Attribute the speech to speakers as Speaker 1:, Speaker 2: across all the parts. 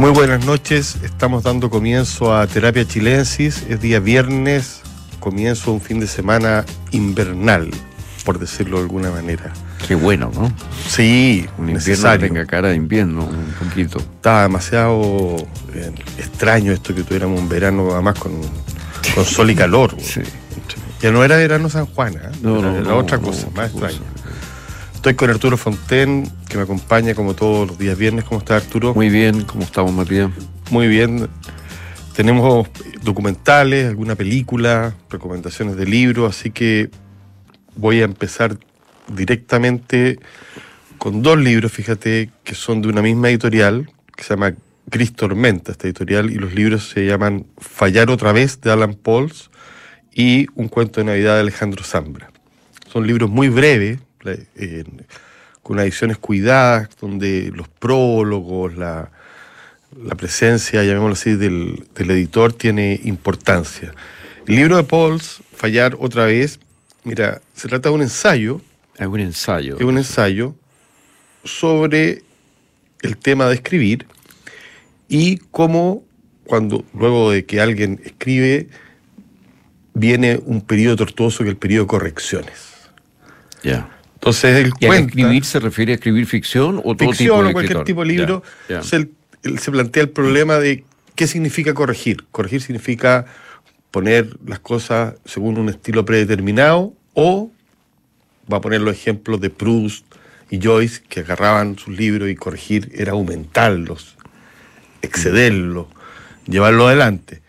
Speaker 1: Muy buenas noches, estamos dando comienzo a Terapia Chilensis, es día viernes, comienzo un fin de semana invernal, por decirlo de alguna manera.
Speaker 2: Qué bueno, ¿no?
Speaker 1: Sí,
Speaker 2: Un invierno que tenga cara de invierno, un poquito.
Speaker 1: Estaba demasiado eh, extraño esto que tuviéramos un verano además con, con sol y calor.
Speaker 2: Sí.
Speaker 1: Ya no era verano San Juan, ¿eh?
Speaker 2: No,
Speaker 1: era,
Speaker 2: no, no,
Speaker 1: otra cosa, más extraña. Estoy con Arturo Fonten, que me acompaña como todos los días viernes. ¿Cómo está Arturo?
Speaker 2: Muy bien, ¿cómo estamos, Matías?
Speaker 1: Muy bien. Tenemos documentales, alguna película, recomendaciones de libros, así que voy a empezar directamente con dos libros, fíjate, que son de una misma editorial, que se llama Gris Tormenta, esta editorial, y los libros se llaman Fallar otra vez, de Alan Pauls, y Un cuento de Navidad de Alejandro Zambra. Son libros muy breves, eh, con ediciones cuidadas, donde los prólogos, la, la presencia, llamémoslo así, del, del editor tiene importancia. El libro de Pauls, Fallar otra vez, mira, se trata de un ensayo,
Speaker 2: Es un ensayo.
Speaker 1: es un ensayo sobre el tema de escribir y cómo cuando luego de que alguien escribe viene un periodo tortuoso que es el periodo de correcciones.
Speaker 2: Ya.
Speaker 1: Entonces él
Speaker 2: ¿Y
Speaker 1: cuenta
Speaker 2: escribir se refiere a escribir ficción o todo
Speaker 1: ficción
Speaker 2: tipo de
Speaker 1: o cualquier
Speaker 2: escritor?
Speaker 1: tipo de libro. Él, él se plantea el problema de qué significa corregir. Corregir significa poner las cosas según un estilo predeterminado o va a poner los ejemplos de Proust y Joyce que agarraban sus libros y corregir era aumentarlos, excederlos, llevarlo adelante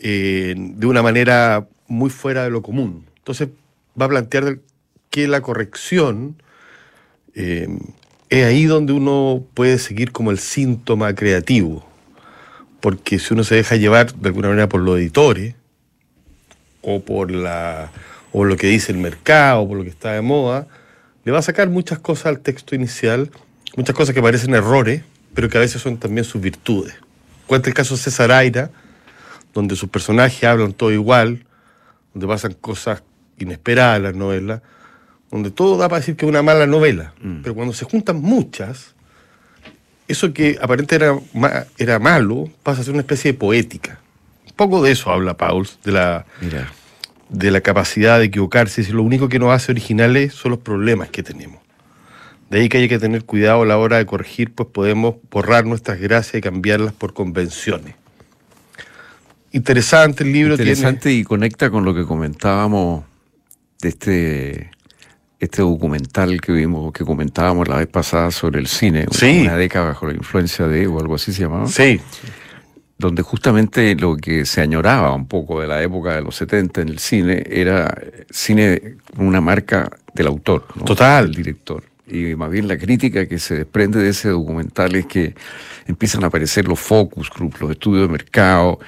Speaker 1: eh, de una manera muy fuera de lo común. Entonces va a plantear que la corrección eh, es ahí donde uno puede seguir como el síntoma creativo. Porque si uno se deja llevar de alguna manera por los editores, o por la o lo que dice el mercado, o por lo que está de moda, le va a sacar muchas cosas al texto inicial, muchas cosas que parecen errores, pero que a veces son también sus virtudes. Cuenta el caso de César Aira, donde sus personajes hablan todo igual, donde pasan cosas inesperadas en las novelas, donde todo da para decir que es una mala novela. Pero cuando se juntan muchas, eso que aparentemente era, era malo pasa a ser una especie de poética. Un poco de eso habla Pauls, de la,
Speaker 2: Mira,
Speaker 1: de la capacidad de equivocarse. Si lo único que nos hace originales son los problemas que tenemos. De ahí que hay que tener cuidado a la hora de corregir, pues podemos borrar nuestras gracias y cambiarlas por convenciones. Interesante el libro. tiene-
Speaker 2: interesante y conecta con lo que comentábamos de este este documental que vimos, que comentábamos la vez pasada sobre el cine,
Speaker 1: Sí.
Speaker 2: una década bajo la influencia de, o algo así se llamaba.
Speaker 1: Sí,
Speaker 2: donde justamente lo que se añoraba un poco de la época de los 70 en el cine era cine con una marca del autor, ¿no?
Speaker 1: Total.
Speaker 2: del director. Y más bien la crítica que se desprende de ese documental es que empiezan a aparecer los focus group, los estudios de mercado,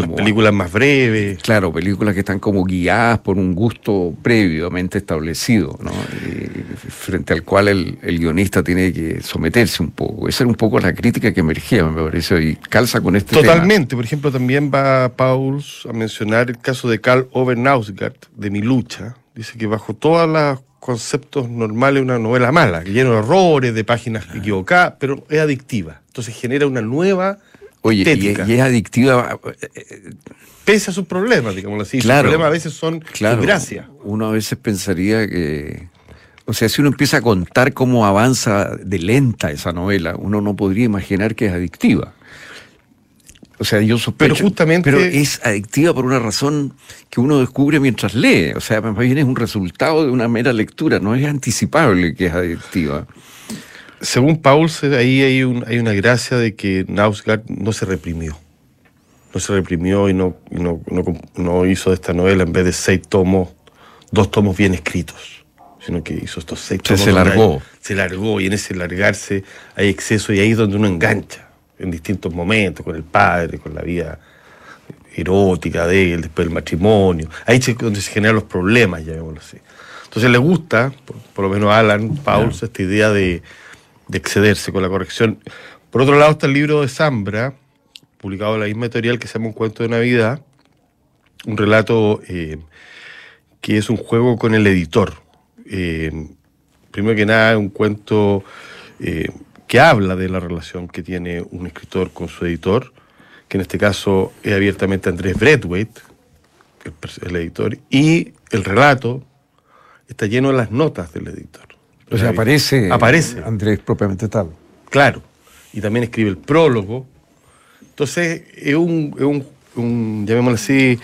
Speaker 1: las
Speaker 2: como
Speaker 1: películas más breves.
Speaker 2: Claro, películas que están como guiadas por un gusto previamente establecido, ¿no? Y frente al cual el, el guionista tiene que someterse un poco. Esa era un poco la crítica que emergía, me parece, y calza con este tema.
Speaker 1: Totalmente. Por ejemplo, también va Pauls a mencionar el caso de Karl Ove Knausgaard, de Mi Lucha. Dice que bajo todos los conceptos normales una novela mala, lleno de errores, de páginas equivocadas, pero es adictiva. Entonces genera una nueva
Speaker 2: Oye, y, es adictiva. eh, eh,
Speaker 1: pese a sus problemas, digamos así.
Speaker 2: Claro.
Speaker 1: Sus problemas a veces son
Speaker 2: Claro.
Speaker 1: gracia.
Speaker 2: Uno a veces pensaría que. O sea, si uno empieza a contar cómo avanza de lenta esa novela, uno no podría imaginar que es adictiva. O sea, yo sospecho.
Speaker 1: Pero justamente-
Speaker 2: Pero es adictiva por una razón que uno descubre mientras lee. O sea, más bien es un resultado de una mera lectura. No es anticipable que es adictiva.
Speaker 1: Según Pauls, ahí hay, un- hay una gracia de que Knausgaard no se reprimió. No se reprimió y no, y no, no comp- no hizo de esta novela, en vez de seis tomos, dos tomos bien escritos, sino que hizo estos seis tomos.
Speaker 2: se largó.
Speaker 1: hay- se largó y en ese largarse hay exceso y ahí es donde uno engancha, en distintos momentos, con el padre, con la vida erótica de él, después del matrimonio. Ahí es donde se generan los problemas, llamémoslo así. Entonces le gusta, por, por lo menos a Alan Pauls, esta idea de, de excederse con la corrección. Por otro lado está el libro de Zambra, publicado en la misma editorial que se llama Un cuento de Navidad, un relato eh, que es un juego con el editor. Eh, primero que nada, un cuento eh, que habla de la relación que tiene un escritor con su editor, que en este caso es abiertamente Andrés el, el editor, y el relato está lleno de las notas del editor.
Speaker 2: O sea, aparece,
Speaker 1: Aparece.
Speaker 2: Andrés propiamente tal.
Speaker 1: Claro. Y también escribe el prólogo. Entonces, es un, es un, un, llamémoslo así,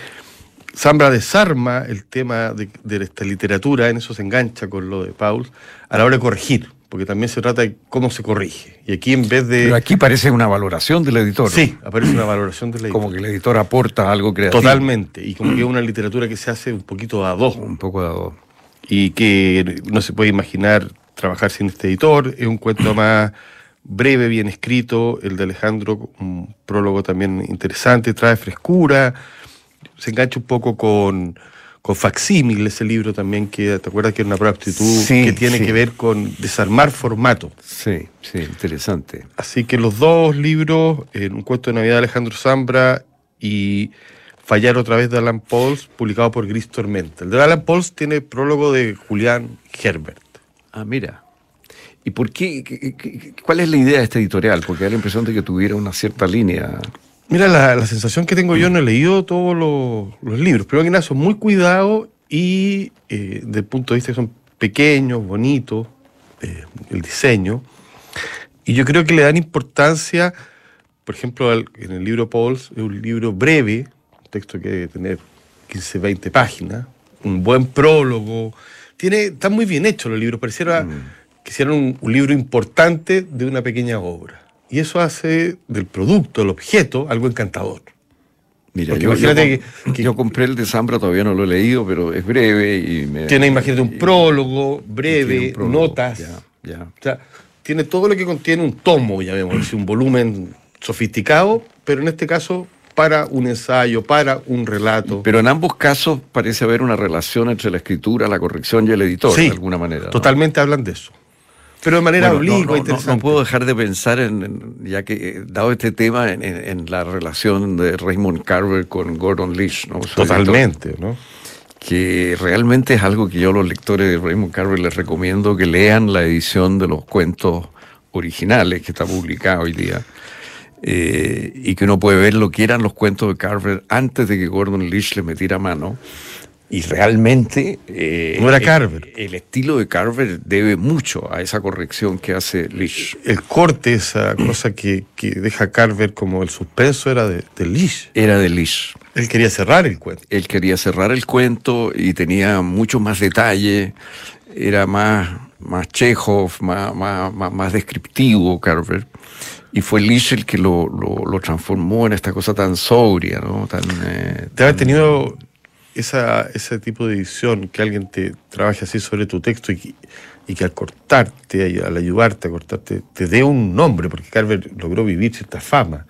Speaker 1: Zambra desarma el tema de, de esta literatura, en eso se engancha con lo de Paul, a la hora de corregir, porque también se trata de cómo se corrige. Y aquí en vez de...
Speaker 2: Pero aquí parece una valoración del editor.
Speaker 1: Sí, aparece una valoración del editor.
Speaker 2: Como que el editor aporta algo creativo.
Speaker 1: Totalmente. Y como que es una literatura que se hace un poquito a dos.
Speaker 2: Un poco dado.
Speaker 1: Y que no se puede imaginar trabajar sin este editor. Es un cuento más breve, bien escrito. El de Alejandro, un prólogo también interesante, trae frescura. Se engancha un poco con, con Facsímil, ese libro también que, ¿te acuerdas que era una prueba aptitud
Speaker 2: Sí,
Speaker 1: que tiene
Speaker 2: sí.
Speaker 1: que ver con desarmar formato?
Speaker 2: Sí, sí, interesante.
Speaker 1: Así que los dos libros, eh, un cuento de Navidad de Alejandro Zambra y Fallar otra vez de Alan Pauls, publicado por Gris Tormenta. El de Alan Pauls tiene prólogo de Julián Herbert.
Speaker 2: Ah, mira. ¿Y por qué, qué- qué- ¿Cuál es la idea de este editorial? Porque da la impresión de que tuviera una cierta línea.
Speaker 1: Mira, la, la sensación que tengo yo, no he leído todos los, los libros, pero que nada, son muy cuidados y eh, desde el punto de vista que son pequeños, bonitos, eh, el diseño. Y yo creo que le dan importancia, por ejemplo, al- en el libro Pauls, es un libro breve, texto que debe tener 15, 20 páginas, un buen prólogo. Tiene, está muy bien hecho los libros, pareciera que hicieran un, un libro importante de una pequeña obra. Y eso hace del producto, el objeto, algo encantador.
Speaker 2: Mira,
Speaker 1: Porque
Speaker 2: yo, yo
Speaker 1: que-
Speaker 2: yo compré el de Zambra, todavía no lo he leído, pero es breve y me...
Speaker 1: Tiene, imagínate, un
Speaker 2: y-
Speaker 1: prólogo, breve,
Speaker 2: un prólogo,
Speaker 1: notas.
Speaker 2: Ya, ya.
Speaker 1: O sea, tiene todo lo que contiene un tomo, llamémoslo, un volumen sofisticado, pero en este caso para un ensayo, para un relato.
Speaker 2: Pero en ambos casos parece haber una relación entre la escritura, la corrección y el editor,
Speaker 1: Sí,
Speaker 2: de alguna manera. ¿no?
Speaker 1: Totalmente hablan de eso. Pero de manera
Speaker 2: Bueno, no,
Speaker 1: oblicua,
Speaker 2: no, no,
Speaker 1: interesante.
Speaker 2: no puedo dejar de pensar, en, en- ya que eh, dado este tema, en, en- en la relación de Raymond Carver con Gordon Leach. ¿no? Su editor,
Speaker 1: Totalmente, ¿no?
Speaker 2: que realmente es algo que yo a los lectores de Raymond Carver les recomiendo que lean la edición de los cuentos originales que está publicada hoy día. Eh, y que uno puede ver lo que eran los cuentos de Carver antes de que Gordon Leach le metiera mano. Y realmente... eh,
Speaker 1: No era
Speaker 2: el-
Speaker 1: Carver.
Speaker 2: El, estilo de Carver debe mucho a esa corrección que hace Leach.
Speaker 1: El corte, esa cosa que, que deja Carver como el suspenso, era de, de Leach.
Speaker 2: Era de Leach.
Speaker 1: Él quería cerrar el cuento.
Speaker 2: Él quería cerrar el cuento y tenía mucho más detalle, era más, más Chekhov, más, más, más, más descriptivo Carver. Y fue Leach el que lo, lo, lo transformó en esta cosa tan sobria, ¿no? Tan, eh,
Speaker 1: De haber tenido esa, ese tipo de edición, que alguien te trabaje así sobre tu texto y, que- y que al cortarte, al ayudarte a cortarte, te dé un nombre, porque Carver logró vivir cierta fama.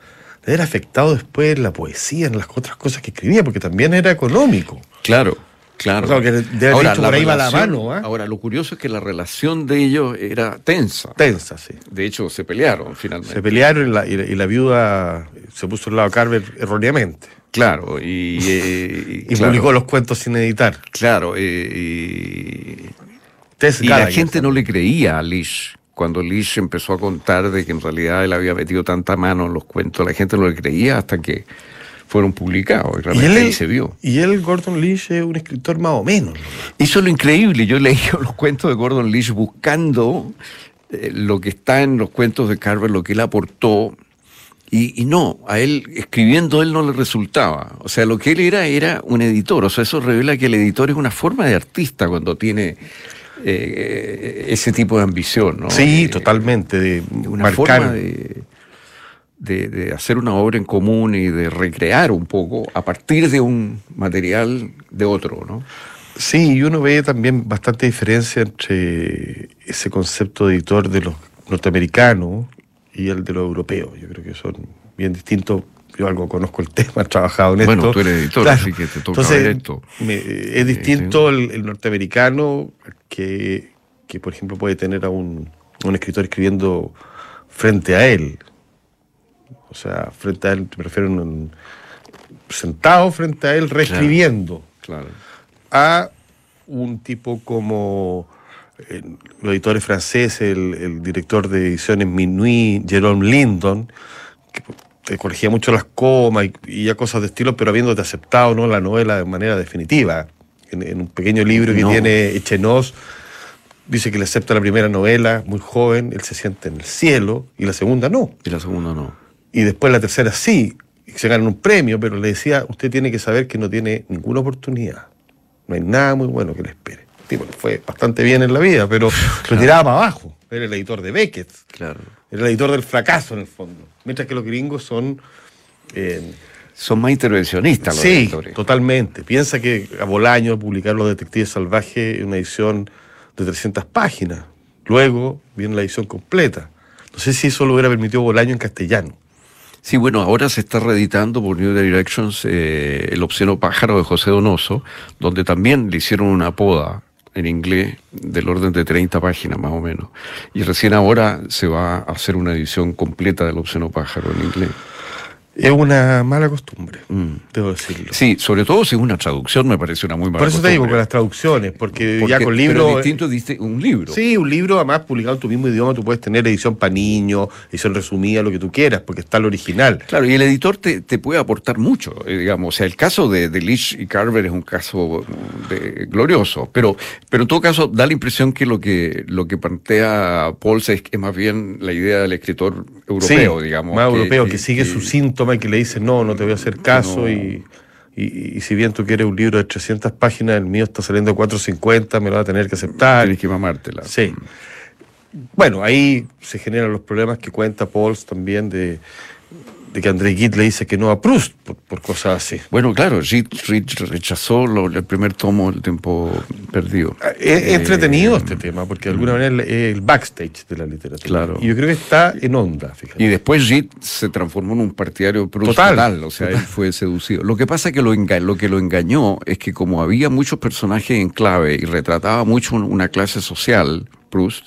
Speaker 1: De haber afectado después la poesía, en las otras cosas que escribía, porque también era económico.
Speaker 2: Claro, claro.
Speaker 1: O sea, que debe haber dicho, por ahí va la mano, ¿ah?
Speaker 2: Ahora, lo curioso es que la relación de ellos era tensa.
Speaker 1: Tensa, sí.
Speaker 2: De hecho, se pelearon finalmente.
Speaker 1: Se pelearon y la, y la- y la viuda se puso al lado de Carver erróneamente.
Speaker 2: Claro, y, eh,
Speaker 1: Y
Speaker 2: claro,
Speaker 1: publicó los cuentos sin editar.
Speaker 2: Claro, eh, y, la gente no le creía a Leach. Cuando Leach empezó a contar de que en realidad él había metido tanta mano en los cuentos, la gente no le creía hasta que fueron publicados. Y
Speaker 1: Y
Speaker 2: realmente
Speaker 1: él,
Speaker 2: ahí se vio.
Speaker 1: y él, Gordon Leach, es un escritor más o menos. ¿no?
Speaker 2: Eso es lo increíble. Yo leí los cuentos de Gordon Leach buscando eh, lo que está en los cuentos de Carver, lo que él aportó. Y, y no, a él, escribiendo él no le resultaba. O sea, lo que él era era un editor. O sea, eso revela que el editor es una forma de artista cuando tiene eh, ese tipo de ambición, ¿no?
Speaker 1: Sí,
Speaker 2: Eh,
Speaker 1: totalmente. De
Speaker 2: una
Speaker 1: marcar.
Speaker 2: forma de, de- de hacer una obra en común y de recrear un poco a partir de un material de otro, ¿no?
Speaker 1: Sí, y uno ve también bastante diferencia entre ese concepto de editor de los norteamericanos y el de los europeos. Yo creo que son bien distintos. Yo algo conozco el tema, he trabajado en
Speaker 2: Bueno,
Speaker 1: esto.
Speaker 2: tú eres editor, así que te toca
Speaker 1: Entonces,
Speaker 2: ver esto.
Speaker 1: me- es distinto el, el norteamericano que, que, por ejemplo, puede tener a un, a un escritor escribiendo frente a él. O sea, frente a él, me refiero un, sentado frente a él, reescribiendo
Speaker 2: Claro.
Speaker 1: a un tipo como eh, los editores franceses, el, el director de ediciones Minuit, Jerome Lindon, que te corregía mucho las comas y, y ya cosas de estilo, pero habiéndote aceptado ¿no? la novela de manera definitiva. En, en un pequeño libro que
Speaker 2: No.
Speaker 1: tiene Echenoz, dice que le acepta la primera novela, muy joven, él se siente en el cielo, y la segunda no.
Speaker 2: Y la segunda no.
Speaker 1: Y después la tercera sí, y se ganan un premio, pero le decía, usted tiene que saber que no tiene ninguna oportunidad. No hay nada muy bueno que le espere. Tipo fue bastante bien en la vida, pero lo tiraba para abajo. Era el editor de Beckett,
Speaker 2: Claro.
Speaker 1: era el editor del fracaso en el fondo. Mientras que los gringos son... eh,
Speaker 2: Son más intervencionistas los
Speaker 1: sí,
Speaker 2: editores.
Speaker 1: totalmente. Piensa que a Bolaño publicar Los Detectives Salvajes en una edición de 300 páginas. Luego viene la edición completa. No sé si eso lo hubiera permitido Bolaño en castellano.
Speaker 2: Sí, bueno, ahora se está reeditando por New Directions eh, El obsceno pájaro de José Donoso, donde también le hicieron una poda en inglés del orden de 30 páginas más o menos. Y recién ahora se va a hacer una edición completa del obsceno pájaro en inglés.
Speaker 1: Es una mala costumbre,
Speaker 2: Mm.
Speaker 1: debo decirlo.
Speaker 2: Sí, sobre todo si es una traducción me parece una muy mala
Speaker 1: Por eso te digo, con
Speaker 2: costumbre.
Speaker 1: las traducciones, porque,
Speaker 2: Porque-
Speaker 1: ya con
Speaker 2: pero
Speaker 1: libros...
Speaker 2: distinto diste un libro.
Speaker 1: Sí, un libro además publicado en tu mismo idioma, tú puedes tener edición para niños, edición resumida, lo que tú quieras, porque está el original.
Speaker 2: Claro, y el editor te, te puede aportar mucho, eh, digamos. O sea, el caso de, de Leach y Carver es un caso de- glorioso, pero, pero en todo caso da la impresión que lo que, lo que plantea Pauls es, es más bien la idea del escritor europeo,
Speaker 1: Sí,
Speaker 2: digamos.
Speaker 1: Más europeo, que, sigue su síntoma y que le dice, no, no te voy a hacer caso.
Speaker 2: No.
Speaker 1: Y, y- y si bien tú quieres un libro de 300 páginas, el mío está saliendo a 450, me lo va a tener que aceptar.
Speaker 2: Tienes que mamártela.
Speaker 1: Sí. Bueno, ahí se generan los problemas que cuenta Pauls también de, de que André Gide le dice que no a Proust por, por cosas así.
Speaker 2: Bueno, claro, Reed rechazó lo- el primer tomo El tiempo perdido.
Speaker 1: Es
Speaker 2: Eh,
Speaker 1: entretenido este tema, porque de alguna manera es el backstage de la literatura.
Speaker 2: Claro.
Speaker 1: Y yo creo que está en onda, fíjate.
Speaker 2: Y después Reed se transformó en un partidario Proust
Speaker 1: Total.
Speaker 2: total, o sea, él fue seducido. Lo que pasa que lo, enga- lo que lo engañó es que como había muchos personajes en clave y retrataba mucho un- una clase social, Proust,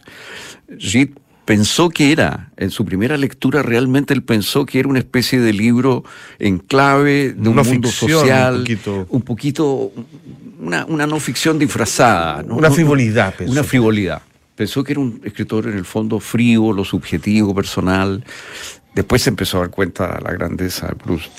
Speaker 2: Reed pensó que era, en su primera lectura realmente él pensó que era una especie de libro en clave de un
Speaker 1: Una
Speaker 2: mundo
Speaker 1: ficción,
Speaker 2: social,
Speaker 1: un poquito.
Speaker 2: un poquito, una, una no ficción disfrazada. ¿no?
Speaker 1: Una frivolidad, pensó.
Speaker 2: Una frivolidad. Pensó que era un escritor en el fondo frívolo, subjetivo, personal. Después se empezó a dar cuenta de la grandeza de Proust.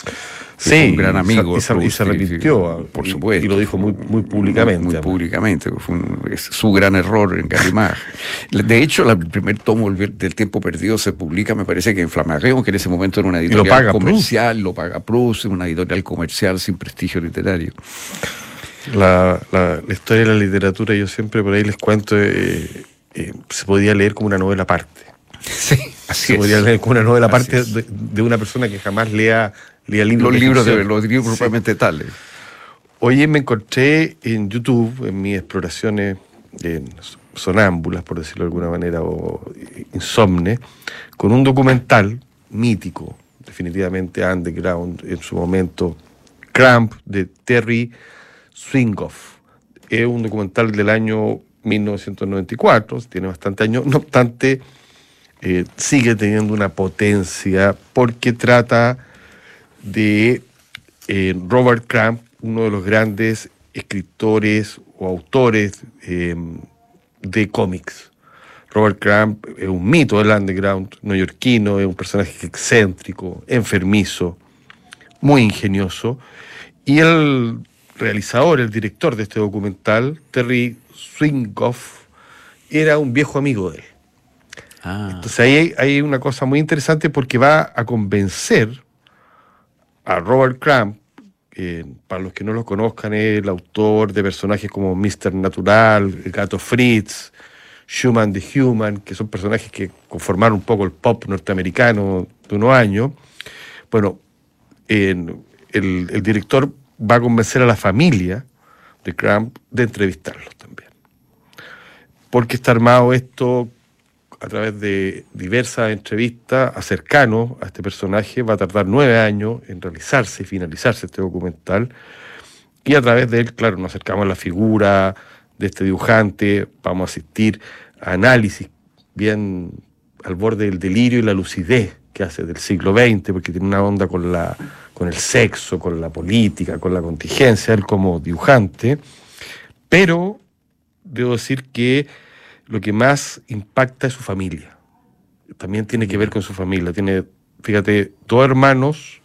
Speaker 1: Sí,
Speaker 2: un gran amigo.
Speaker 1: y se, y
Speaker 2: Proust,
Speaker 1: se arrepintió. ah,
Speaker 2: por supuesto.
Speaker 1: Y lo dijo muy, muy públicamente.
Speaker 2: Muy públicamente, fue un- es su gran error en Gallimard. De hecho, la- el primer tomo del, Tiempo Perdido se publica, me parece que en Flammarion, que en ese momento era una
Speaker 1: lo
Speaker 2: editorial
Speaker 1: paga
Speaker 2: comercial, lo paga Proust, una editorial comercial sin prestigio literario.
Speaker 1: La, la- la historia de la literatura, yo siempre por ahí les cuento, eh, eh, se podía leer como una novela aparte.
Speaker 2: Sí, así
Speaker 1: Se
Speaker 2: es.
Speaker 1: podía leer como una novela aparte de, de una persona que jamás lea, lea libros.
Speaker 2: Los libros, de, los libros
Speaker 1: Sí.
Speaker 2: propiamente tales.
Speaker 1: Oye, me encontré en YouTube, en mis exploraciones en sonámbulas, por decirlo de alguna manera, o insomne, con un documental mítico, definitivamente underground en su momento, Cramp, de Terry Swingoff. Es un documental del año 1994, tiene bastante años, no obstante, eh, sigue teniendo una potencia porque trata de eh, Robert Crumb, uno de los grandes escritores o autores eh, de cómics. Robert Crumb es un mito del underground neoyorquino, es un personaje excéntrico, enfermizo, muy ingenioso. Y el realizador, el director de este documental, Terry Swingoff, era un viejo amigo de él.
Speaker 2: Ah,
Speaker 1: Entonces ahí hay, una cosa muy interesante porque va a convencer a Robert Crumb, que para los que no lo conozcan es el autor de personajes como Mr. Natural, el gato Fritz, Schumann the Human, que son personajes que conformaron un poco el pop norteamericano de unos años. Bueno, en- el, director va a convencer a la familia de Crumb de entrevistarlos también. Porque está armado esto a través de diversas entrevistas a a este personaje. Va a tardar nueve años en realizarse y finalizarse este documental. Y a través de él, claro, nos acercamos a la figura de este dibujante, vamos a asistir a análisis bien al borde del delirio y la lucidez que hace del siglo XX, porque tiene una onda con, la, con el sexo, con la política, con la contingencia, él como dibujante. Pero debo decir que lo que más impacta es su familia. También tiene que ver con su familia. Tiene, fíjate, dos hermanos,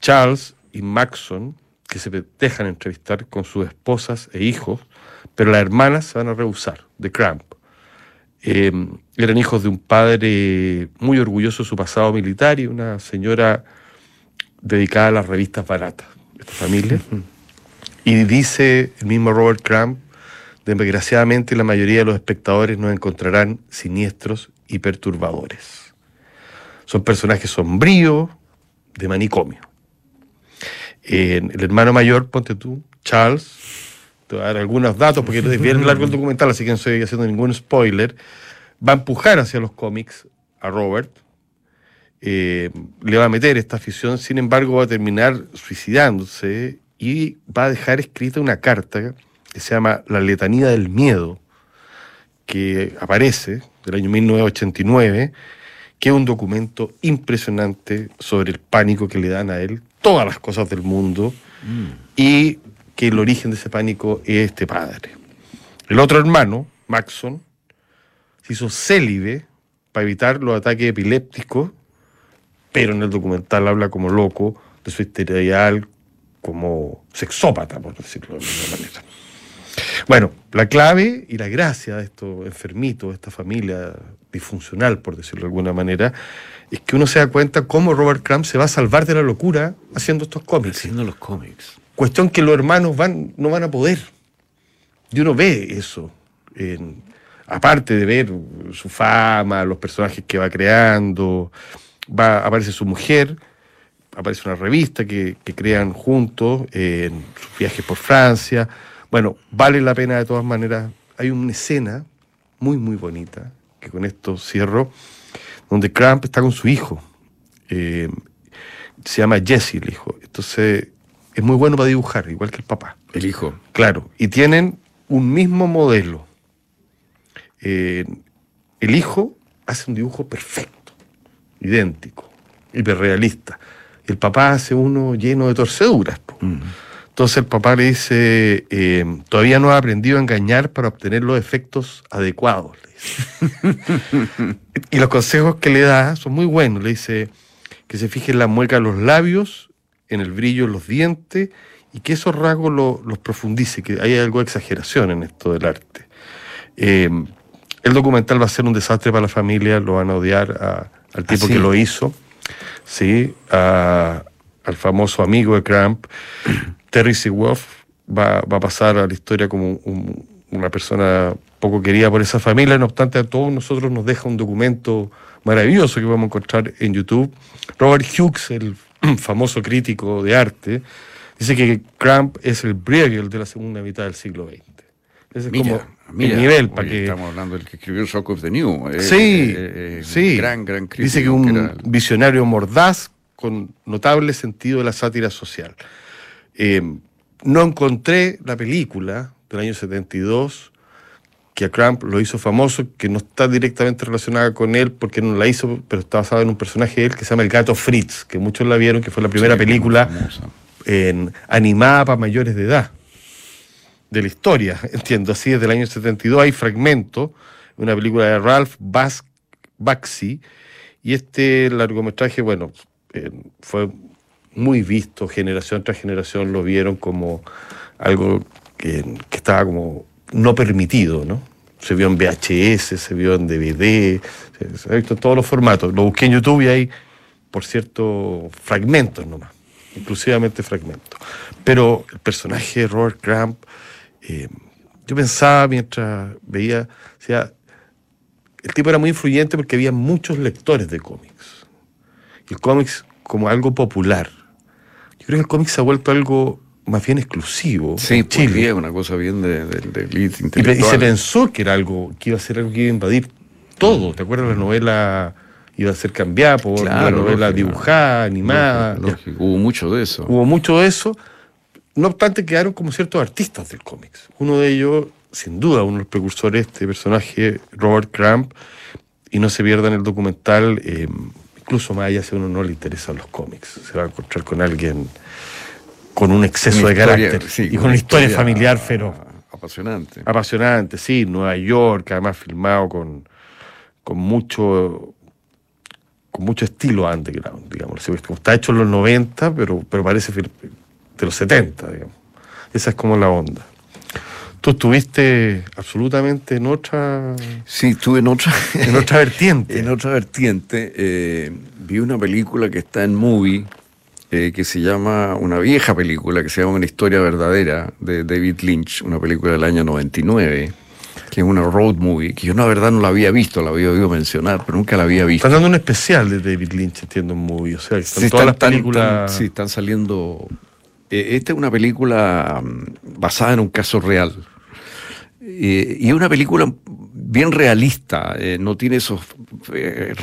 Speaker 1: Charles y Maxon, que se dejan entrevistar con sus esposas e hijos, pero las hermanas se van a rehusar, de Cramp. Eh, eran hijos de un padre muy orgulloso de su pasado militar y una señora dedicada a las revistas baratas, esta familia. Y dice el mismo Robert Crumb, desgraciadamente la mayoría de los espectadores nos encontrarán siniestros y perturbadores. Son personajes sombríos, de manicomio. el hermano mayor, ponte tú, Charles, te voy a dar algunos datos porque es bien largo el documental, así que no estoy haciendo ningún spoiler, va a empujar hacia los cómics a Robert, eh, le va a meter esta afición, sin embargo va a terminar suicidándose y va a dejar escrita una carta que se llama La letanía del miedo, que aparece del año 1989, que es un documento impresionante sobre el pánico que le dan a él todas las cosas del mundo mm. y que el origen de ese pánico es este padre. El otro hermano, Maxon, se hizo célibe para evitar los ataques epilépticos, pero en el documental habla como loco de su histeria como sexópata, por decirlo de alguna manera. Bueno, la clave y la gracia de estos enfermitos, de esta familia disfuncional, por decirlo de alguna manera, es que uno se da cuenta cómo Robert Crumb se va a salvar de la locura haciendo estos cómics.
Speaker 2: Haciendo los cómics.
Speaker 1: Cuestión que los hermanos van, no van a poder. Y uno ve eso. aparte de ver su fama, los personajes que va creando, va, aparece su mujer, aparece una revista que, crean juntos, en sus viajes por Francia. Bueno, vale la pena de todas maneras. Hay una escena muy, muy bonita, que con esto cierro, donde Cramp está con su hijo. Eh, se llama Jesse el hijo. Entonces, es muy bueno para dibujar, igual que el papá.
Speaker 2: El hijo.
Speaker 1: Claro, y tienen un mismo modelo. Eh, el hijo hace un dibujo perfecto, idéntico, hiperrealista. El papá hace uno lleno de torceduras. Mm. Entonces el papá le dice, eh, todavía no ha aprendido a engañar para obtener los efectos adecuados. y los consejos que le da son muy buenos. Le dice que se fije en la mueca de los labios en el brillo de los dientes y que esos rasgos los profundice, que hay algo de exageración en esto del arte. Eh, el documental va a ser un desastre para la familia, lo van a odiar al tipo ¿Ah, que lo hizo, ¿sí? al famoso amigo de Cramp. Terry Seawoff va, a pasar a la historia como una persona poco querida por esa familia, no obstante a todos nosotros nos deja un documento maravilloso que vamos a encontrar en YouTube. Robert Hughes, el famoso crítico de arte, dice que Cramp es el Bruegel de la segunda mitad del siglo XX.
Speaker 2: Ese es como el nivel para que... Estamos hablando del que escribió Shock of the New.
Speaker 1: Eh, sí, eh, eh, sí. Gran, gran crítico. Dice que un visionario mordaz con notable sentido de la sátira social. No encontré la película del año 72 que a Cramp lo hizo famoso, que no está directamente relacionada con él porque no la hizo, pero está basada en un personaje de él que se llama El Gato Fritz, que muchos la vieron, que fue la primera película en, animada para mayores de edad de la historia, entiendo, así desde el año 72 hay fragmentos, una película de Ralph Baxi, y este largometraje, bueno, eh, fue muy visto, generación tras generación lo vieron como algo que, estaba como no permitido, ¿no? Se vio en VHS, se vio en DVD, se, ha visto en todos los formatos. Lo busqué en YouTube y hay, por cierto, fragmentos nomás, inclusivamente fragmentos. Pero el personaje de Robert Crumb, eh, yo pensaba mientras veía, o sea, el tipo era muy influyente porque había muchos lectores de cómics. El cómics como algo popular. Creo que el cómic se ha vuelto algo más bien exclusivo.
Speaker 2: Sí, Chile. una cosa bien de, de,
Speaker 1: y, se pensó que era algo, que iba a ser algo que iba a invadir todo. ¿Te acuerdas la novela? Iba a ser cambiada por la novela dibujada, animada.
Speaker 2: Hubo mucho de eso.
Speaker 1: Hubo mucho de eso. No obstante, quedaron como ciertos artistas del cómics. Uno de ellos, sin duda, uno de los precursores, este personaje, Robert Crumb, y no se pierda en el documental, eh, incluso más allá si a uno no le interesan los cómics. Se va a encontrar con alguien con un exceso de carácter y con una historia, familiar feroz.
Speaker 2: apasionante.
Speaker 1: Apasionante, sí, Nueva York, además filmado con, con mucho con mucho estilo underground, digamos. Está hecho en los 90, pero, pero parece de los 70, digamos. Esa es como la onda. Tú estuviste absolutamente en otra.
Speaker 2: Sí, estuve en otra.
Speaker 1: en otra vertiente.
Speaker 2: en otra vertiente. Eh, vi una película que está en movie, eh, que se llama. Una vieja película que se llama Una historia verdadera, de David Lynch, una película del año 99 que es una road movie, que yo la verdad no la había visto, la había oído mencionar, pero nunca la había visto.
Speaker 1: Están dando un especial de David Lynch, entiendo, un movie, o sea, están todas las películas...
Speaker 2: sí, están saliendo... Eh, esta es una película mm, basada en un caso real. Eh, y es una película bien realista, eh, no tiene esos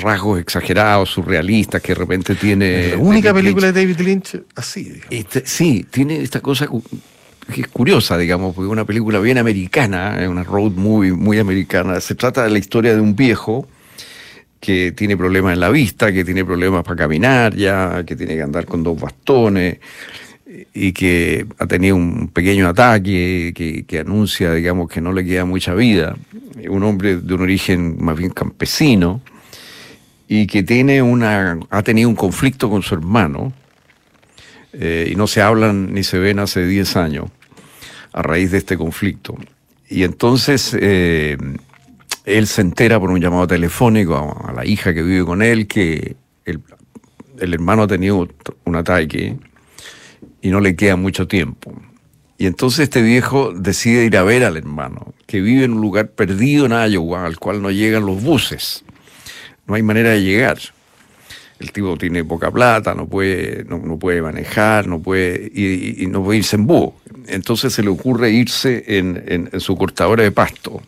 Speaker 2: rasgos exagerados, surrealistas que de repente tiene...
Speaker 1: La única película de David Lynch así.
Speaker 2: Este, sí, tiene esta cosa que es curiosa, digamos, porque es una película bien americana, es una road movie muy americana. Se trata de la historia de un viejo que tiene problemas en la vista, que tiene problemas para caminar ya, que tiene que andar con dos bastones y que ha tenido un pequeño ataque que, que anuncia, digamos, que no le queda mucha vida. Un hombre de un origen más bien campesino y que tiene una, ha tenido un conflicto con su hermano. Eh, y no se hablan ni se ven hace 10 años a raíz de este conflicto. Y entonces eh, él se entera por un llamado telefónico a, la hija que vive con él que el, hermano ha tenido un ataque y no le queda mucho tiempo. Y entonces este viejo decide ir a ver al hermano, que vive en un lugar perdido en Iowa, al cual no llegan los buses. No hay manera de llegar el tipo tiene poca plata, no puede, no, puede manejar, no puede, y, no puede irse en búho. Entonces se le ocurre irse en, su cortadora de pasto,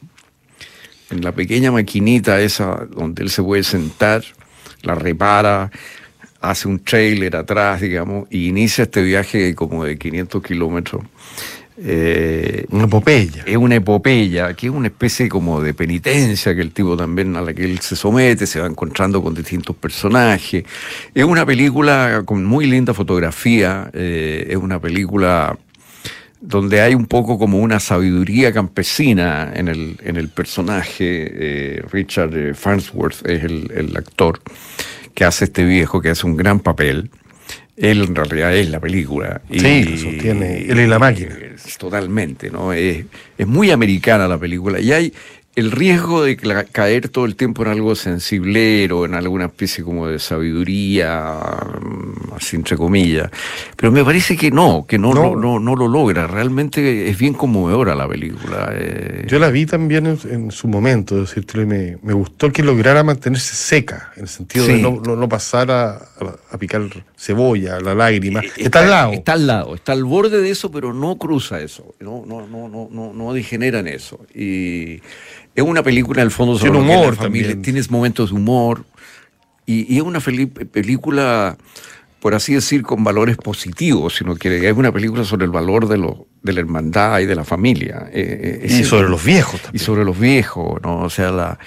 Speaker 2: en la pequeña maquinita esa donde él se puede sentar, la repara, hace un trailer atrás, digamos, y inicia este viaje como de 500 kilómetros
Speaker 1: eh, una epopeya.
Speaker 2: Es una epopeya, que es una especie como de penitencia que el tipo también a la que él se somete, se va encontrando con distintos personajes. Es una película con muy linda fotografía, eh, es una película donde hay un poco como una sabiduría campesina en el, en el personaje. Eh, Richard Farnsworth es el, el actor que hace este viejo, que hace un gran papel. Él en realidad es la película.
Speaker 1: Sí, sostiene. Él es la máquina.
Speaker 2: Totalmente, ¿no? Es, es muy americana la película. Y hay, el riesgo de caer todo el tiempo en algo sensiblero, en alguna especie como de sabiduría, mm, así entre comillas. Pero me parece que no, que no, no. no, lo logra. Realmente es bien conmovedora la película.
Speaker 1: Eh. Yo la vi también en, su momento, es decir, me, me, gustó que lograra mantenerse seca, en el sentido de no, no, pasar a, a, picar cebolla, la lágrima.
Speaker 2: Eh, está, al lado. Está al lado, está al borde de eso, pero no cruza eso. No, no, no, no, no, no degenera en eso. Y es una película, en el fondo,
Speaker 1: sobre humor también.
Speaker 2: Tienes momentos de humor. Y, es una película, por así decir, con valores positivos, sino que es una película sobre el valor de, lo, de la hermandad y de la familia.
Speaker 1: Eh, eh, y sobre los viejos también.
Speaker 2: Y sobre los viejos, ¿no? O sea, la,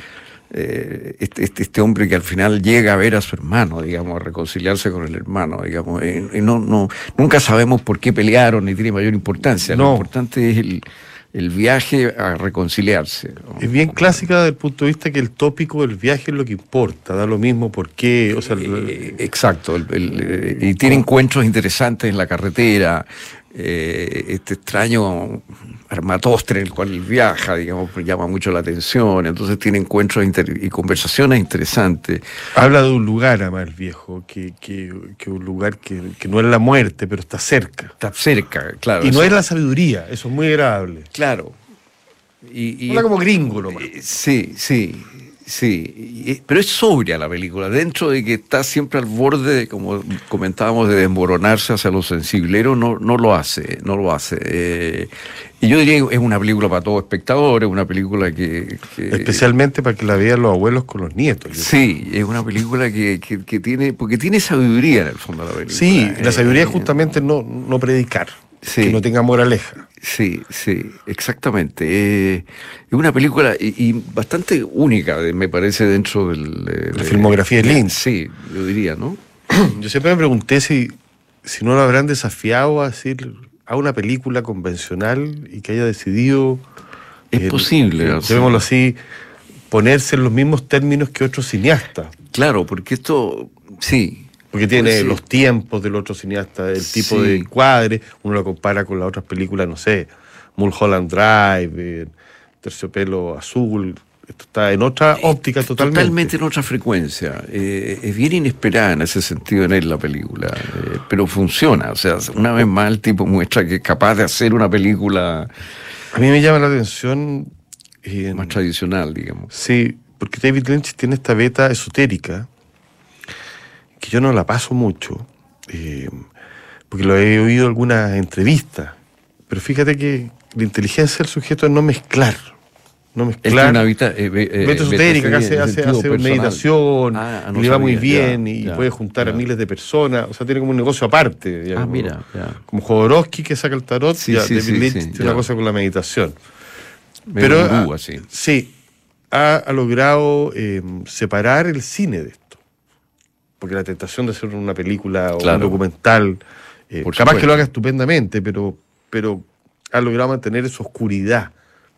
Speaker 2: eh, este, este, este, hombre que al final llega a ver a su hermano, digamos, a reconciliarse con el hermano, digamos. y no, no, nunca sabemos por qué pelearon ni tiene mayor importancia. Lo importante es el el viaje a reconciliarse.
Speaker 1: Es bien clásica desde el punto de vista que el tópico del viaje es lo que importa, da lo mismo por qué. O sea,
Speaker 2: eh, exacto, y tiene encuentros interesantes en la carretera, eh, este extraño armatostre en el cual viaja, digamos, llama mucho la atención, entonces tiene encuentros y conversaciones interesantes.
Speaker 1: Habla de un lugar, además, el viejo, que, que, un lugar que, no es la muerte, pero está cerca.
Speaker 2: Está cerca, claro.
Speaker 1: Y no es la sabiduría, eso es muy agradable.
Speaker 2: Claro.
Speaker 1: Y, Habla como gringo nomás.
Speaker 2: Eh, sí, sí. Sí, pero es sobria la película, dentro de que está siempre al borde, como comentábamos, de desmoronarse hacia lo sensiblero, no, no lo hace, no lo hace. Eh, y yo diría que es una película para todo espectador, es una película que,
Speaker 1: Especialmente para que la vean los abuelos con los nietos.
Speaker 2: Sí, es una película que, tiene, porque tiene sabiduría en el fondo de la película.
Speaker 1: Sí, la sabiduría es eh, justamente no, no predicar, que no tenga moraleja.
Speaker 2: Sí, sí, exactamente. Eh, es una película y, bastante única, me parece, dentro del,
Speaker 1: de la filmografía de Lynch.
Speaker 2: Sí, yo diría, ¿no?
Speaker 1: Yo siempre me pregunté si, si no lo habrán desafiado a decir a una película convencional y que haya decidido
Speaker 2: Es posible,
Speaker 1: eh, llamémoslo así, ponerse en los mismos términos que otros cineastas.
Speaker 2: Claro, porque esto, sí.
Speaker 1: Porque tiene
Speaker 2: Pues sí.
Speaker 1: los tiempos del otro cineasta, el tipo
Speaker 2: Sí.
Speaker 1: de encuadre, uno lo compara con las otras películas, no sé, Mulholland Drive, eh, Terciopelo Azul, esto está en otra óptica totalmente.
Speaker 2: Totalmente en otra frecuencia. Eh, es bien inesperada en ese sentido en él la película, eh, pero funciona. O sea, una vez más el tipo muestra que es capaz de hacer una película
Speaker 1: A mí me llama la atención, eh,
Speaker 2: más tradicional, digamos.
Speaker 1: sí, porque David Lynch tiene esta beta esotérica, que yo no la paso mucho, eh, porque lo he oído en algunas entrevistas, pero fíjate que la inteligencia del sujeto es no mezclar, no mezclar.
Speaker 2: una vita, eh, eh,
Speaker 1: que hace, meditación,
Speaker 2: Ah, no
Speaker 1: le va muy bien
Speaker 2: ya,
Speaker 1: y
Speaker 2: ya,
Speaker 1: puede juntar a miles de personas. O sea, tiene como un negocio aparte.
Speaker 2: Ah,
Speaker 1: como,
Speaker 2: mira,
Speaker 1: como Jodorowsky que saca el tarot,
Speaker 2: Sí, sí,
Speaker 1: David
Speaker 2: sí,
Speaker 1: Lynch tiene una cosa con la meditación. Pero
Speaker 2: gurú, así.
Speaker 1: sí, ha, ha logrado eh, separar el cine de esto. Porque la tentación de hacer una película o
Speaker 2: Claro.
Speaker 1: un documental, eh,
Speaker 2: Por
Speaker 1: capaz que lo haga estupendamente, pero, pero ha logrado mantener esa oscuridad,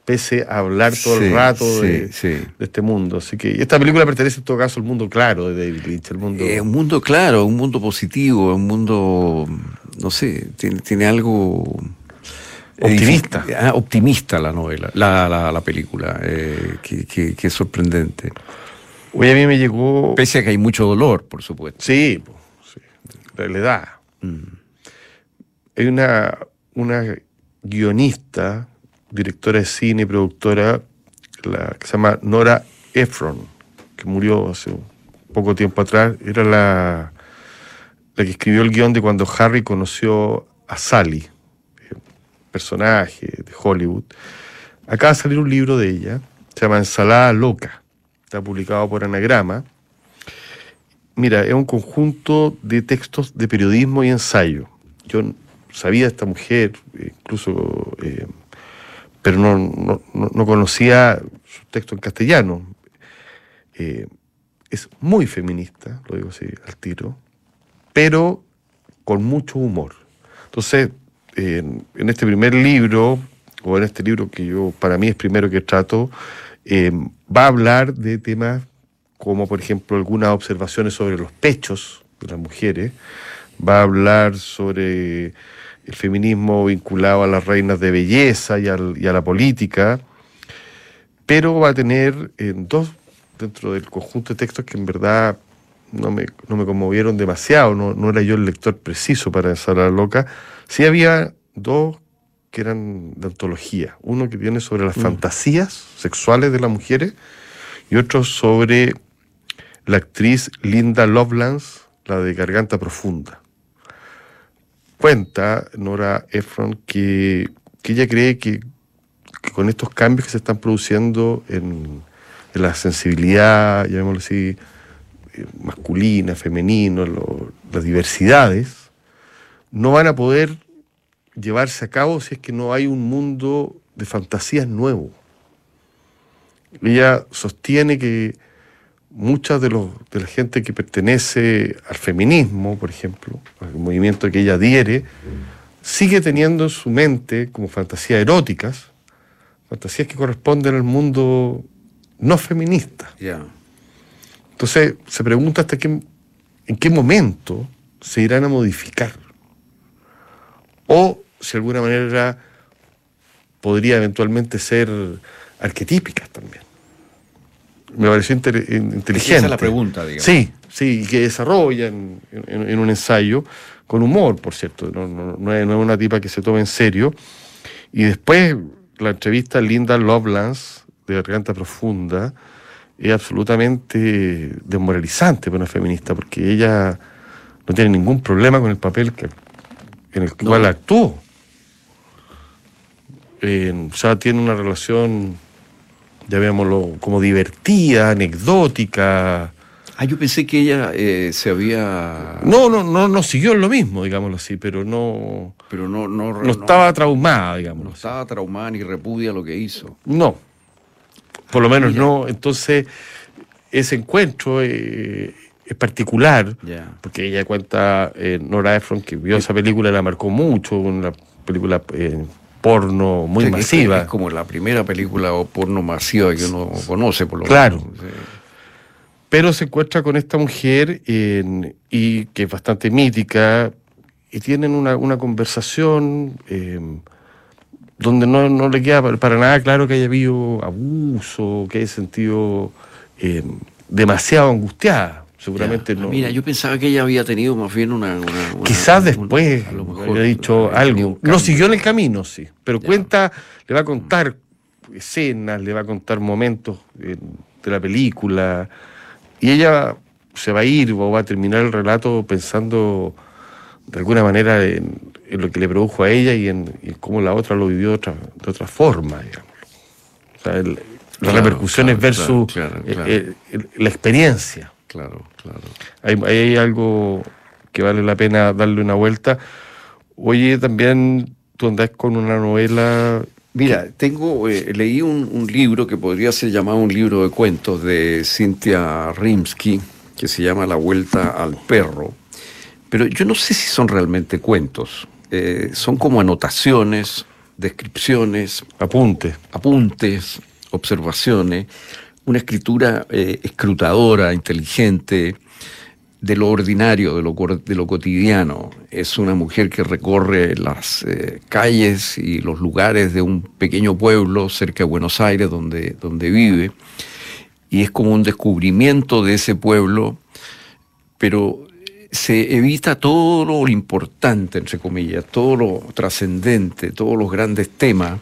Speaker 1: pese a hablar todo
Speaker 2: Sí,
Speaker 1: el rato
Speaker 2: sí,
Speaker 1: de,
Speaker 2: sí.
Speaker 1: de este mundo. Así que esta película pertenece en todo caso al mundo claro de David Lynch, el mundo...
Speaker 2: Un mundo claro, un mundo positivo, un mundo, no sé, tiene, tiene algo...
Speaker 1: Optimista.
Speaker 2: edific- ah, optimista la novela, la, la, la película, eh, que, que- que es sorprendente.
Speaker 1: Hoy a mí me llegó...
Speaker 2: Pese a que hay mucho dolor, por supuesto.
Speaker 1: Sí, sí, la edad.
Speaker 2: Mm.
Speaker 1: Hay una, una guionista, directora de cine y productora, la, que se llama Nora Ephron, que murió hace poco tiempo atrás. Era la, la que escribió el guion de cuando Harry conoció a Sally, personaje de Hollywood. Acaba de salir un libro de ella, se llama Ensalada Loca. Publicado por Anagrama. Mira, es un conjunto de textos de periodismo y ensayo. Yo sabía de esta mujer, incluso, eh, pero no, no- no- no conocía su texto en castellano. Eh, es muy feminista, lo digo así al tiro, pero con mucho humor. Entonces, en, en este primer libro, o en este libro que yo, para mí es primero que trato, eh, va a hablar de temas como por ejemplo algunas observaciones sobre los pechos de las mujeres, va a hablar sobre el feminismo vinculado a las reinas de belleza y, a la política, pero va a tener dos dentro del conjunto de textos que en verdad no me, no me conmovieron demasiado, no, no era yo el lector preciso para esa loca, sí había dos que eran de antología, uno que tiene sobre las fantasías sexuales de las mujeres y otro sobre la actriz Linda Lovelace, la de Garganta Profunda. Cuenta Nora Ephron que, que ella cree que, que con estos cambios que se están produciendo en, en la sensibilidad, llamémoslo así, eh, masculina, femenino, lo- las diversidades, no van a poder llevarse a cabo si es que no hay un mundo de fantasías nuevo. Ella sostiene que mucha de, los, de la gente que pertenece al feminismo, por ejemplo, al movimiento que ella adhiere, sigue teniendo en su mente como fantasías eróticas, fantasías que corresponden al mundo no feminista.
Speaker 2: Ya.
Speaker 1: Entonces se pregunta hasta qué, en qué momento se irán a modificar. O si de alguna manera podría eventualmente ser arquetípicas también. Me pareció inter- inteligente.
Speaker 2: Esa es la pregunta, digamos.
Speaker 1: Sí, sí, y que desarrollan en, en un ensayo, con humor, por cierto, no, no- no es, una tipa que se tome en serio. Y después la entrevista a Linda Lovelace, de Garganta Profunda, es absolutamente desmoralizante para una feminista, porque ella no tiene ningún problema con el papel que, en el cual
Speaker 2: No.
Speaker 1: actuó. Eh, o sea, tiene una relación, llamémoslo, como divertida, anecdótica.
Speaker 2: Ah, yo pensé que ella eh, se había...
Speaker 1: No, no, no, no siguió en lo mismo, digámoslo así, pero no,
Speaker 2: Pero no, no,
Speaker 1: no estaba traumada, digámoslo
Speaker 2: no
Speaker 1: así.
Speaker 2: estaba traumada ni repudia lo que hizo.
Speaker 1: No, por lo menos no. Entonces, ese encuentro eh, es particular,
Speaker 2: Ya.
Speaker 1: porque ella cuenta, eh, Nora Ephron, que vio esa película y la marcó mucho, una película eh, porno muy masiva.
Speaker 2: Es como la primera película o porno masiva que uno conoce, por lo
Speaker 1: Claro.
Speaker 2: menos. Sí.
Speaker 1: pero se encuentra con esta mujer en- y que es bastante mítica y tienen una, una conversación eh, donde no, no le queda para- para nada claro que haya habido abuso, que haya sentido eh, demasiado angustiada. Seguramente
Speaker 2: Ya.
Speaker 1: no.
Speaker 2: Mira, yo pensaba que ella había tenido más bien una. una- una-
Speaker 1: Quizás
Speaker 2: un-
Speaker 1: después
Speaker 2: a lo mejor
Speaker 1: había dicho algo. No siguió en el camino, sí. Pero
Speaker 2: Ya.
Speaker 1: cuenta, le va a contar escenas, le va a contar momentos eh, de la película. Y ella se va a ir o va a terminar el relato pensando de alguna manera en, en lo que le produjo a ella y en, cómo la otra lo vivió de otra, de otra forma, digamos. O sea, el- las repercusiones
Speaker 2: claro,
Speaker 1: versus
Speaker 2: claro,
Speaker 1: eh, eh, el- la experiencia.
Speaker 2: Claro, claro.
Speaker 1: Hay, hay algo que vale la pena darle una vuelta. Oye, también tú andás con una novela.
Speaker 2: Mira, tengo, eh, leí un, un libro que podría ser llamado un libro de cuentos de Cynthia Rimsky, que se llama La Vuelta al Perro, pero yo no sé si son realmente cuentos, Eh, son como anotaciones, descripciones,
Speaker 1: Apunte.
Speaker 2: apuntes, observaciones, una escritura eh, escrutadora, inteligente, de lo ordinario, de lo, cotidiano. Es una mujer que recorre las eh, calles y los lugares de un pequeño pueblo cerca de Buenos Aires donde, donde vive, y es como un descubrimiento de ese pueblo, pero se evita todo lo importante, entre comillas, todo lo trascendente, todos los grandes temas.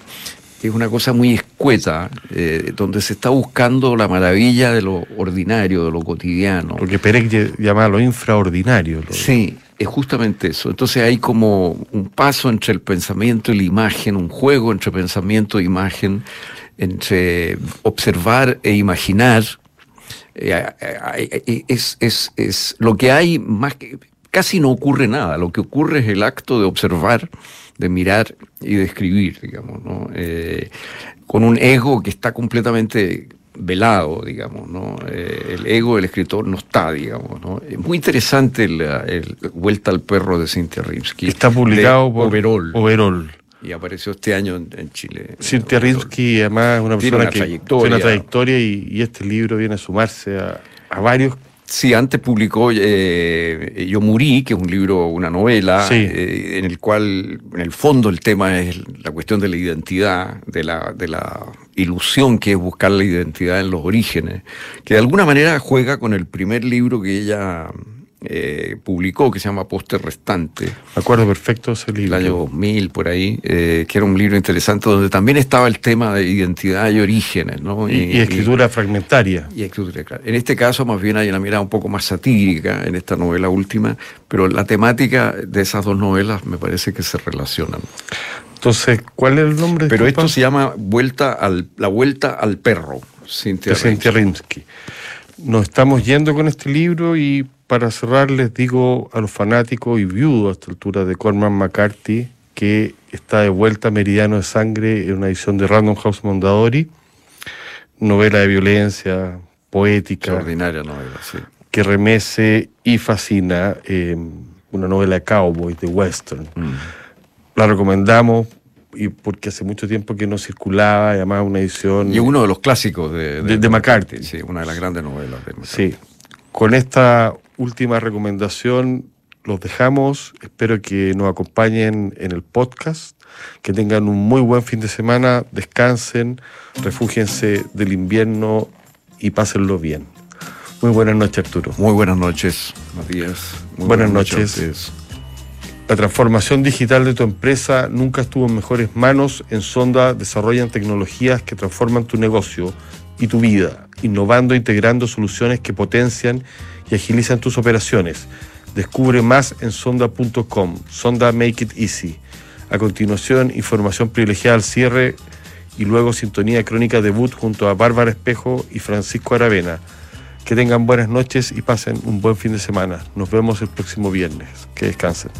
Speaker 2: Es una cosa muy escueta, eh, donde se está buscando la maravilla de lo ordinario, de lo cotidiano.
Speaker 1: Lo que Perec lle- llamaba lo infraordinario. lo-
Speaker 2: Sí, es justamente eso. Entonces hay como un paso entre el pensamiento y la imagen, un juego entre pensamiento e imagen, entre observar e imaginar. Eh, es, es, es lo que hay más que casi no ocurre nada. Lo que ocurre es el acto de observar, de mirar y de escribir, digamos, ¿no? Eh, con un ego que está completamente velado, digamos, ¿no? Eh, el ego del escritor no está, digamos, ¿no? Es muy interesante la el Vuelta al perro de Cynthia Rimsky.
Speaker 1: Está publicado por
Speaker 2: Overall.
Speaker 1: Overall.
Speaker 2: Y apareció este año en, en Chile.
Speaker 1: Cynthia. Rinsky, además, es una
Speaker 2: Tiene
Speaker 1: persona
Speaker 2: una
Speaker 1: que
Speaker 2: trayectoria.
Speaker 1: tiene una trayectoria y, y este libro viene a sumarse a, a varios.
Speaker 2: Sí, antes publicó eh, Yo Murí, que es un libro, una novela,
Speaker 1: Sí.
Speaker 2: eh, en el cual, en el fondo, el tema es la cuestión de la identidad, de la, de la ilusión que es buscar la identidad en los orígenes, que de alguna manera juega con el primer libro que ella eh, publicó, que se llama Poste Restante,
Speaker 1: Me acuerdo perfecto ese
Speaker 2: el
Speaker 1: libro.
Speaker 2: año 2000, por ahí, eh, que era un libro interesante donde también estaba el tema de identidad y orígenes, ¿no?
Speaker 1: y, y escritura fragmentaria.
Speaker 2: y escritura, claro. En este caso, más bien hay una mirada un poco más satírica en esta novela última, pero la temática de esas dos novelas me parece que se relacionan.
Speaker 1: Entonces, ¿cuál es el nombre?
Speaker 2: Pero esto se llama vuelta al, La Vuelta al Perro, Rimsky.
Speaker 1: Rimsky. Nos estamos yendo con este libro y para cerrar les digo a los fanáticos y viudos a esta altura de Cormac McCarthy que está de vuelta Meridiano de Sangre en una edición de Random House Mondadori, novela de violencia, poética,
Speaker 2: Extraordinaria novela, sí.
Speaker 1: que remece y fascina, eh, una novela de cowboys, de western.
Speaker 2: Mm.
Speaker 1: La recomendamos y porque hace mucho tiempo que no circulaba, y además una edición...
Speaker 2: Y uno de los clásicos de,
Speaker 1: De- de McCarthy.
Speaker 2: Sí, una de las grandes novelas de McCarthy.
Speaker 1: Sí, con esta última recomendación los dejamos. Espero que nos acompañen en el podcast, que tengan un muy buen fin de semana, descansen, refúgiense del invierno y pásenlo bien. Muy buenas noches, Arturo.
Speaker 2: Muy buenas noches, Matías. Muy
Speaker 1: Buenas noches. La transformación digital de tu empresa nunca estuvo en mejores manos. En Sonda desarrollan tecnologías que transforman tu negocio y tu vida, innovando e integrando soluciones que potencian y agilizan tus operaciones. Descubre más en sonda.com. Sonda Make It Easy. A continuación, información privilegiada al cierre y luego sintonía crónica debut junto a Bárbara Espejo y Francisco Aravena. Que tengan buenas noches y pasen un buen fin de semana. Nos vemos el próximo viernes. Que descansen.